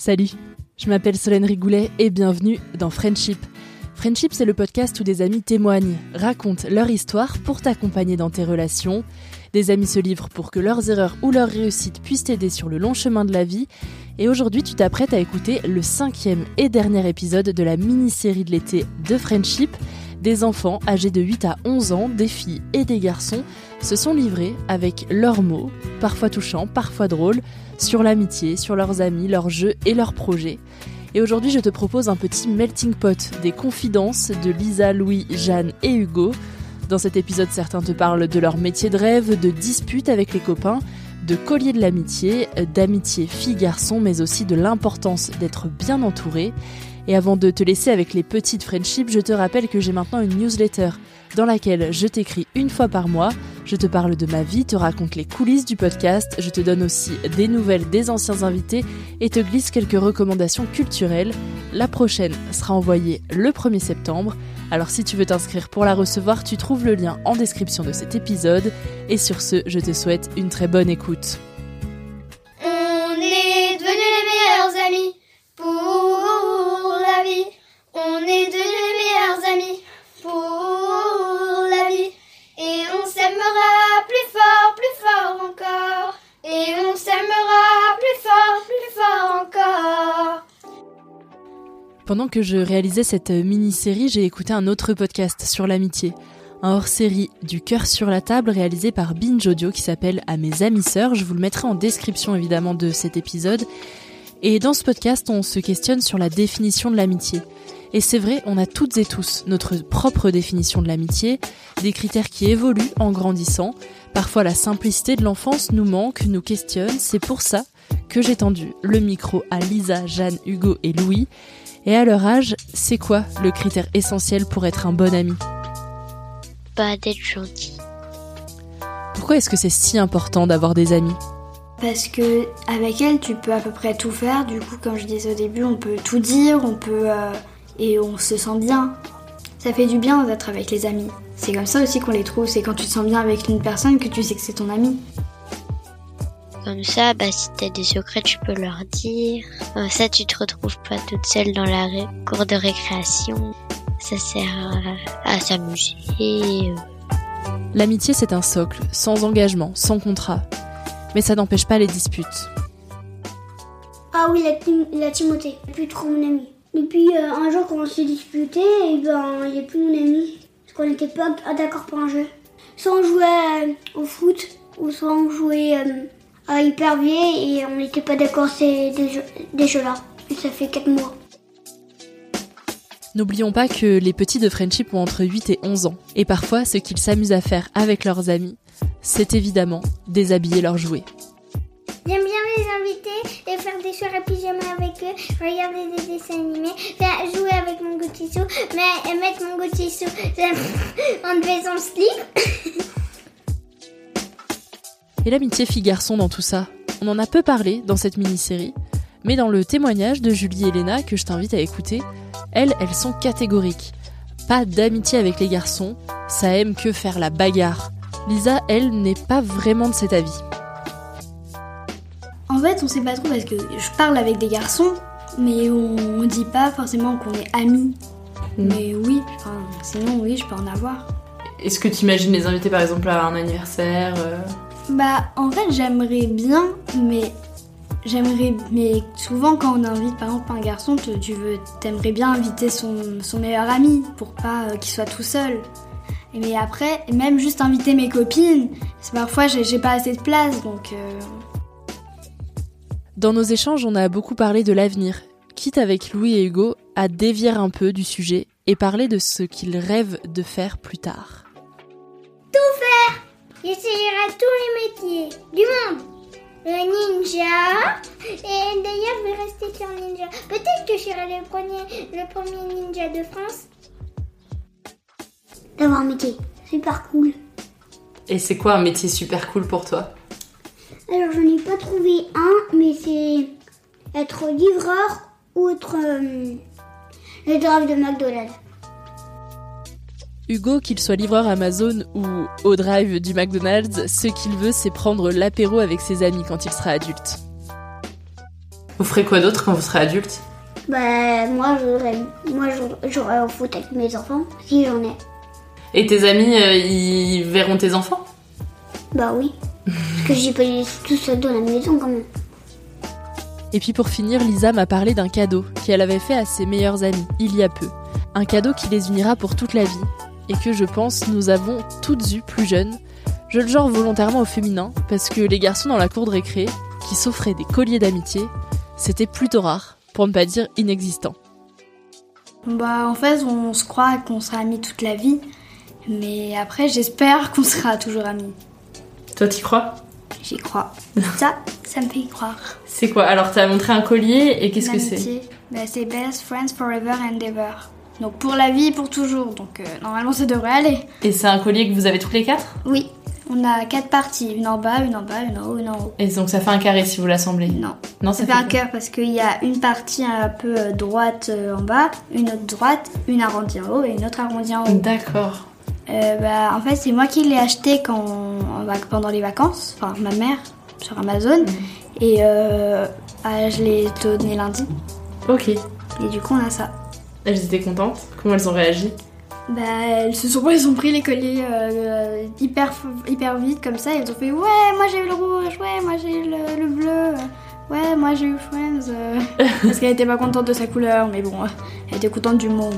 Salut, je m'appelle Solène Rigoulet et bienvenue dans Friendship. Friendship, c'est le podcast où des amis témoignent, racontent leur histoire pour t'accompagner dans tes relations. Des amis se livrent pour que leurs erreurs ou leurs réussites puissent t'aider sur le long chemin de la vie. Et aujourd'hui, tu t'apprêtes à écouter le cinquième et dernier épisode de la mini-série de l'été de Friendship. Des enfants âgés de 8 à 11 ans, des filles et des garçons, se sont livrés avec leurs mots, parfois touchants, parfois drôles, sur l'amitié, sur leurs amis, leurs jeux et leurs projets. Et aujourd'hui, je te propose un petit melting pot des confidences de Lisa, Louis, Jeanne et Hugo. Dans cet épisode, certains te parlent de leur métier de rêve, de disputes avec les copains, de collier de l'amitié, d'amitié fille-garçon, mais aussi de l'importance d'être bien entouré. Et avant de te laisser avec les petites friendships, je te rappelle que j'ai maintenant une newsletter dans laquelle je t'écris une fois par mois, je te parle de ma vie, te raconte les coulisses du podcast, je te donne aussi des nouvelles des anciens invités et te glisse quelques recommandations culturelles. La prochaine sera envoyée le 1er septembre. Alors si tu veux t'inscrire pour la recevoir, tu trouves le lien en description de cet épisode. Et sur ce, je te souhaite une très bonne écoute. On est devenus les meilleurs amis. On est devenus les meilleurs amis pour la vie. Et on s'aimera plus fort, plus fort encore. Et on s'aimera plus fort, plus fort encore. Pendant que je réalisais cette mini-série, j'ai écouté un autre podcast sur l'amitié. Un hors-série du cœur sur la table réalisé par Binge Audio qui s'appelle À mes amis sœurs. Je vous le mettrai en description évidemment de cet épisode. Et dans ce podcast, on se questionne sur la définition de l'amitié. Et c'est vrai, on a toutes et tous notre propre définition de l'amitié, des critères qui évoluent en grandissant. Parfois la simplicité de l'enfance nous manque, nous questionne. C'est pour ça que j'ai tendu le micro à Lisa, Jeanne, Hugo et Louis. Et à leur âge, c'est quoi le critère essentiel pour être un bon ami? Pas d'être gentil. Pourquoi est-ce que c'est si important d'avoir des amis? Parce que avec elle, tu peux à peu près tout faire. Du coup, comme je disais au début, on peut tout dire, on peut euh, et on se sent bien. Ça fait du bien d'être avec les amis. C'est comme ça aussi qu'on les trouve. C'est quand tu te sens bien avec une personne que tu sais que c'est ton ami. Comme ça, bah, si t'as des secrets, tu peux leur dire. Comme ça, tu te retrouves pas toute seule dans la ré- cour de récréation. Ça sert à, à s'amuser. euh. L'amitié, c'est un socle, sans engagement, sans contrat. Mais ça n'empêche pas les disputes. Ah oui, la, la Timothée, plus trop mon ami. Depuis euh, un jour quand on s'est disputé, et ben il plus mon ami. Parce qu'on n'était pas d'accord pour un jeu. Soit on jouait euh, au foot, ou soit on jouait euh, à hypervier et on n'était pas d'accord ces des jeux-là. Et ça fait 4 mois. N'oublions pas que les petits de Friendship ont entre 8 et 11 ans. Et parfois, ce qu'ils s'amusent à faire avec leurs amis, c'est évidemment déshabiller leurs jouets. Faire des soirées pyjama avec eux, regarder des dessins animés, jouer avec mon goutisso, mais et mettre mon goutisso en devait son slip. Et l'amitié fille-garçon dans tout ça? On en a peu parlé dans cette mini-série, mais dans le témoignage de Julie et Léna que je t'invite à écouter, elles, elles sont catégoriques. Pas d'amitié avec les garçons, ça aime que faire la bagarre. Lisa, elle, n'est pas vraiment de cet avis. En fait, on sait pas trop parce que je parle avec des garçons, mais on dit pas forcément qu'on est amis. Mm. Mais oui, enfin, sinon oui, je peux en avoir. Est-ce que tu imagines les inviter par exemple à un anniversaire euh Bah, en fait, j'aimerais bien, mais j'aimerais, mais souvent quand on invite par exemple un garçon, tu, tu veux, t'aimerais bien inviter son, son meilleur ami pour pas euh, qu'il soit tout seul. Mais après, même juste inviter mes copines, parfois j'ai j'ai pas assez de place, donc. euh, Dans nos échanges, on a beaucoup parlé de l'avenir, quitte avec Louis et Hugo à dévier un peu du sujet et parler de ce qu'ils rêvent de faire plus tard. J'essayerai tous les métiers du monde. Le ninja. Et d'ailleurs, je vais rester sur ninja. Peut-être que je serai le premier, le premier ninja de France. D'avoir un métier super cool. Et c'est quoi un métier super cool pour toi? Alors, j'en ai pas trouvé un, mais c'est être livreur ou être euh, le drive de McDonald's. Hugo, qu'il soit livreur Amazon ou au drive du McDonald's, ce qu'il veut, c'est prendre l'apéro avec ses amis quand il sera adulte. Vous ferez quoi d'autre quand vous serez adulte? Bah, moi, j'aurais, moi, j'aurais- j'aurais au foot avec mes enfants, si j'en ai. Et tes amis, euh, ils verront tes enfants? Bah oui. Parce que j'ai pas les laisser tout seul dans la maison quand même. Et puis pour finir, Lisa m'a parlé d'un cadeau qu'elle avait fait à ses meilleurs amis il y a peu. Un cadeau qui les unira pour toute la vie et que je pense nous avons toutes eu plus jeunes. Je le genre volontairement au féminin parce que les garçons dans la cour de récré qui s'offraient des colliers d'amitié, c'était plutôt rare, pour ne pas dire inexistant. Bah, en fait, on se croit qu'on sera amis toute la vie, mais après, j'espère qu'on sera toujours amis. Toi t'y crois J'y crois. Ça, ça me fait y croire. C'est quoi? Alors t'as montré un collier et qu'est-ce que c'est? Bah, c'est best friends forever and ever. Donc pour la vie, pour toujours. Donc euh, normalement, ça devrait aller. Et c'est un collier que vous avez tous les quatre? Oui, on a quatre parties. Une en bas, une en bas, une en haut, une en haut. Et donc ça fait un carré si vous l'assemblez? Non. Non, Ça fait un cœur parce qu'il y a une partie un peu euh, droite euh, en bas, une autre droite, une arrondie en haut et une autre arrondie en haut. D'accord. Euh, bah, en fait, c'est moi qui l'ai acheté quand, en vac- pendant les vacances, enfin ma mère, sur Amazon. Et euh, ah, je l'ai donné lundi. Ok. Et du coup, on a ça. Elles étaient contentes? Comment elles ont réagi? Bah, elles se sont, elles ont pris les colliers euh, hyper, hyper vite comme ça. Elles ont fait Ouais, moi j'ai eu le rouge, ouais, moi j'ai eu le, le bleu, ouais, moi j'ai eu Friends. euh. parce qu'elle était pas contente de sa couleur, mais bon, elle était contente du mot.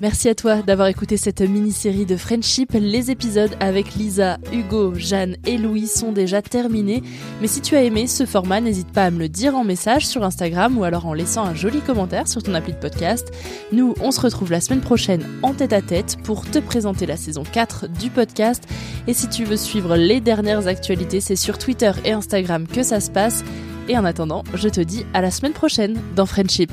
Merci à toi d'avoir écouté cette mini-série de Friendship. Les épisodes avec Lisa, Hugo, Jeanne et Louis sont déjà terminés. Mais si tu as aimé ce format, n'hésite pas à me le dire en message sur Instagram ou alors en laissant un joli commentaire sur ton appli de podcast. Nous, on se retrouve la semaine prochaine en tête à tête pour te présenter la saison 4 du podcast. Et si tu veux suivre les dernières actualités, c'est sur Twitter et Instagram que ça se passe. Et en attendant, je te dis à la semaine prochaine dans Friendship.